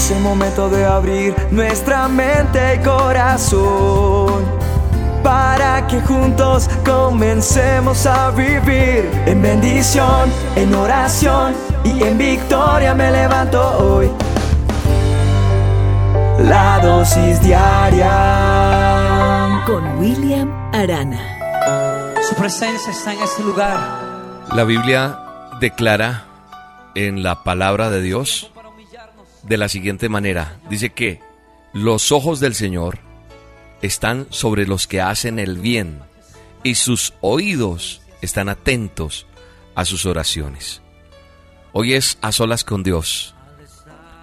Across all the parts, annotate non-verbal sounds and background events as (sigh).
Es el momento de abrir nuestra mente y corazón para que juntos comencemos a vivir en bendición, en oración y en victoria me levanto hoy. La dosis diaria con William Arana. Su presencia está en este lugar. La Biblia declara en la palabra de Dios de la siguiente manera. Dice que los ojos del Señor están sobre los que hacen el bien y sus oídos están atentos a sus oraciones. Hoy es a solas con Dios.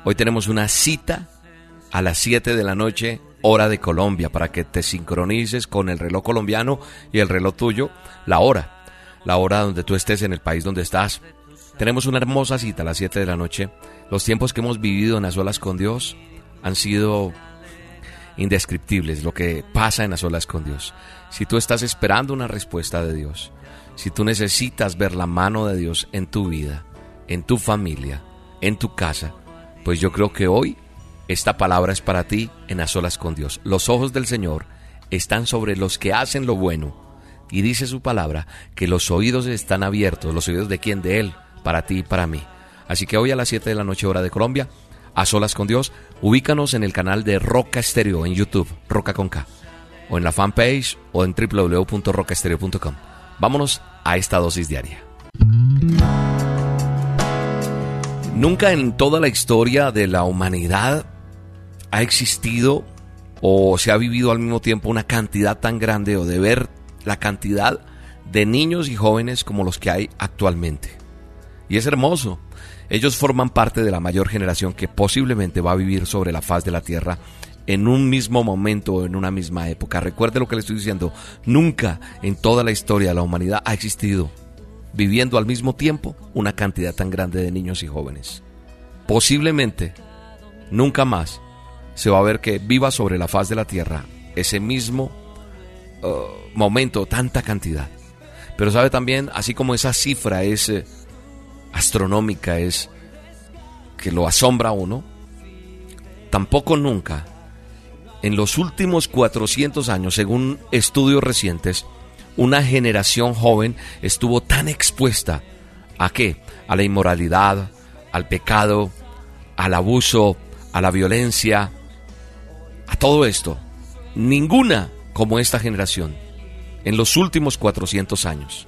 Hoy tenemos una cita a las 7 de la noche, hora de Colombia, para que te sincronices con el reloj colombiano y el reloj tuyo, la hora, la hora donde tú estés en el país donde estás. Tenemos una hermosa cita a las 7 de la noche. Los tiempos que hemos vivido en las olas con Dios han sido indescriptibles, lo que pasa en las olas con Dios. Si tú estás esperando una respuesta de Dios, si tú necesitas ver la mano de Dios en tu vida, en tu familia, en tu casa, pues yo creo que hoy esta palabra es para ti en las olas con Dios. Los ojos del Señor están sobre los que hacen lo bueno. Y dice su palabra que los oídos están abiertos. ¿Los oídos de quién? De Él, para ti y para mí. Así que hoy a las 7 de la noche hora de Colombia, a solas con Dios, ubícanos en el canal de Roca Estéreo en YouTube, Roca con K, o en la fanpage o en www.rocaestereo.com. Vámonos a esta dosis diaria. Nunca en toda la historia de la humanidad ha existido o se ha vivido al mismo tiempo una cantidad tan grande o de ver la cantidad de niños y jóvenes como los que hay actualmente. Y es hermoso. Ellos forman parte de la mayor generación que posiblemente va a vivir sobre la faz de la tierra en un mismo momento o en una misma época. Recuerde lo que le estoy diciendo. Nunca en toda la historia de la humanidad ha existido viviendo al mismo tiempo una cantidad tan grande de niños y jóvenes. Posiblemente nunca más se va a ver que viva sobre la faz de la tierra ese mismo uh, momento, tanta cantidad. Pero sabe también, así como esa cifra es eh, astronómica, es que lo asombra a uno, tampoco nunca, en los últimos 400 años, según estudios recientes, una generación joven estuvo tan expuesta a qué? A la inmoralidad, al pecado, al abuso, a la violencia, a todo esto, ninguna como esta generación en los últimos 400 años.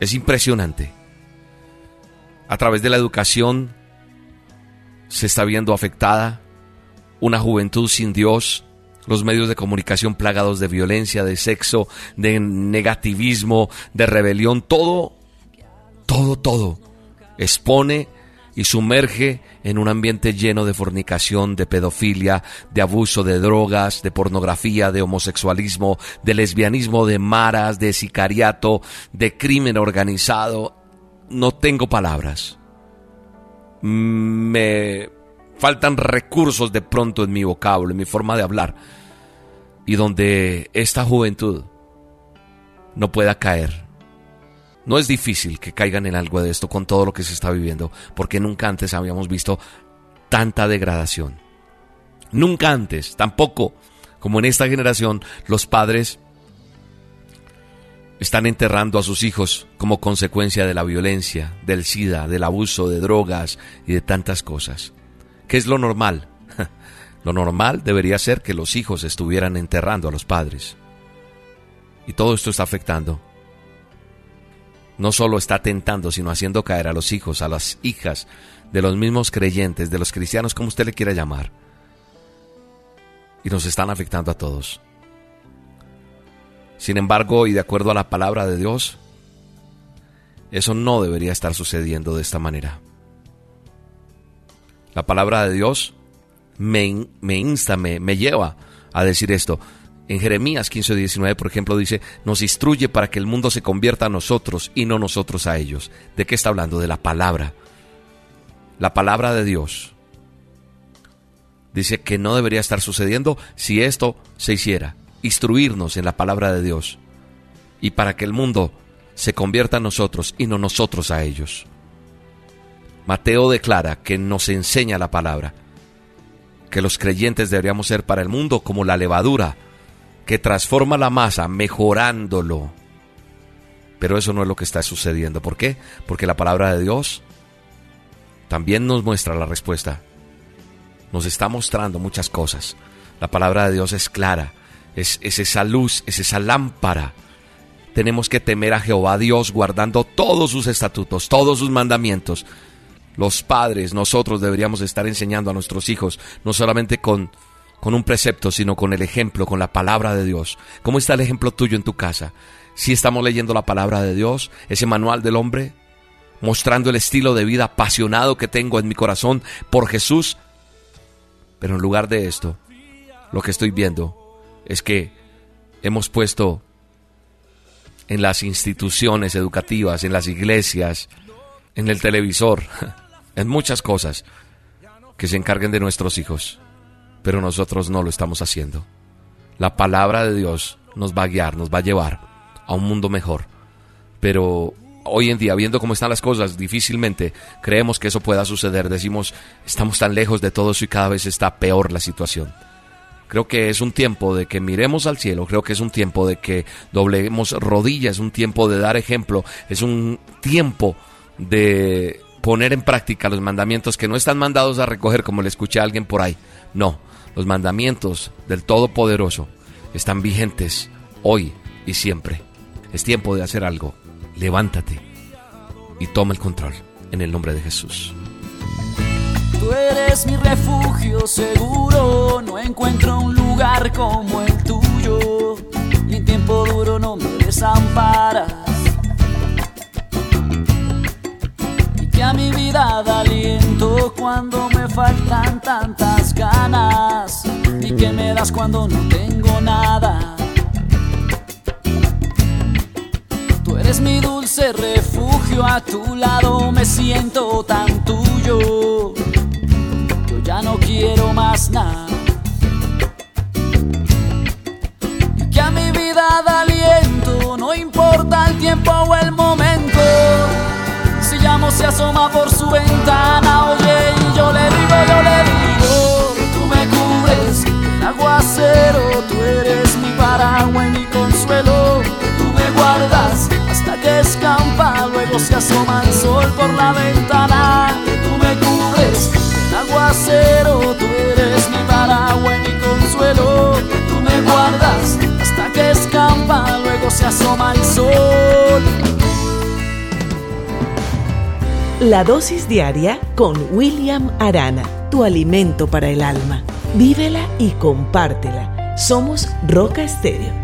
Es impresionante. A través de la educación se está viendo afectada una juventud sin Dios, los medios de comunicación plagados de violencia, de sexo, de negativismo, de rebelión, todo, todo, todo expone y sumerge en un ambiente lleno de fornicación, de pedofilia, de abuso de drogas, de pornografía, de homosexualismo, de lesbianismo, de maras, de sicariato, de crimen organizado. No tengo palabras. Me faltan recursos de pronto en mi vocablo, en mi forma de hablar. Y donde esta juventud no pueda caer no es difícil que caigan en algo de esto con todo lo que se está viviendo, porque nunca antes habíamos visto tanta degradación. Nunca antes, tampoco como en esta generación, los padres están enterrando a sus hijos como consecuencia de la violencia, del SIDA, del abuso de drogas y de tantas cosas. ¿Qué es lo normal? (laughs) Lo normal debería ser que los hijos estuvieran enterrando a los padres. Y todo esto está afectando no solo está tentando, sino haciendo caer a los hijos, a las hijas de los mismos creyentes, de los cristianos, como usted le quiera llamar. Y nos están afectando a todos. Sin embargo, y de acuerdo a la palabra de Dios, eso no debería estar sucediendo de esta manera. La palabra de Dios me, me insta, me, me lleva a decir esto. En Jeremías 15:19, por ejemplo, dice, nos instruye para que el mundo se convierta a nosotros y no nosotros a ellos. ¿De qué está hablando? De la palabra. La palabra de Dios. Dice que no debería estar sucediendo si esto se hiciera. Instruirnos en la palabra de Dios. Y para que el mundo se convierta a nosotros y no nosotros a ellos. Mateo declara que nos enseña la palabra que los creyentes deberíamos ser para el mundo como la levadura, que transforma la masa mejorándolo. Pero eso no es lo que está sucediendo. ¿Por qué? Porque la palabra de Dios también nos muestra la respuesta. Nos está mostrando muchas cosas. La palabra de Dios es clara, es, es esa luz, es esa lámpara. Tenemos que temer a Jehová Dios guardando todos sus estatutos, todos sus mandamientos. Los padres, nosotros deberíamos estar enseñando a nuestros hijos, no solamente con, con un precepto, sino con el ejemplo, con la palabra de Dios. ¿Cómo está el ejemplo tuyo en tu casa? Si estamos leyendo la palabra de Dios, ese manual del hombre, mostrando el estilo de vida apasionado que tengo en mi corazón por Jesús. Pero en lugar de esto, lo que estoy viendo es que hemos puesto en las instituciones educativas, en las iglesias, en el televisor, (laughs) en muchas cosas que se encarguen de nuestros hijos. Pero nosotros no lo estamos haciendo. La palabra de Dios nos va a guiar, nos va a llevar a un mundo mejor. Pero hoy en día, viendo cómo están las cosas, difícilmente creemos que eso pueda suceder. Decimos, estamos tan lejos de todo eso y cada vez está peor la situación. Creo que es un tiempo de que miremos al cielo, creo que es un tiempo de que dobleguemos rodillas, es un tiempo de dar ejemplo, es un tiempo de poner en práctica los mandamientos que no están mandados a recoger como le escuché a alguien por ahí. No, los mandamientos del Todopoderoso están vigentes hoy y siempre. Es tiempo de hacer algo levántate y toma el control en el nombre de Jesús. Tú eres mi refugio seguro, no encuentro un lugar como el tuyo, y en tiempo duro no me desamparas. Y que a mi vida da aliento cuando me faltan tantas ganas, y que me das cuando no tengo nada. eres mi dulce refugio, a tu lado me siento tan tuyo. Ya no quiero más nada. Que a mi vida da aliento, no importa el tiempo o el momento. Si llamo se asoma por su ventana, oye, y yo le digo, yo le digo, tú me cubres el aguacero, tú eres mi paraguas y mi consuelo, tú me guardas que escampa, luego se asoma el sol por la ventana. Aguacero, tú eres mi paraguas y mi consuelo. Tú me guardas hasta que escampa, luego se asoma el sol. La dosis diaria con William Arana, tu alimento para el alma. Vívela y compártela. Somos Roca Estéreo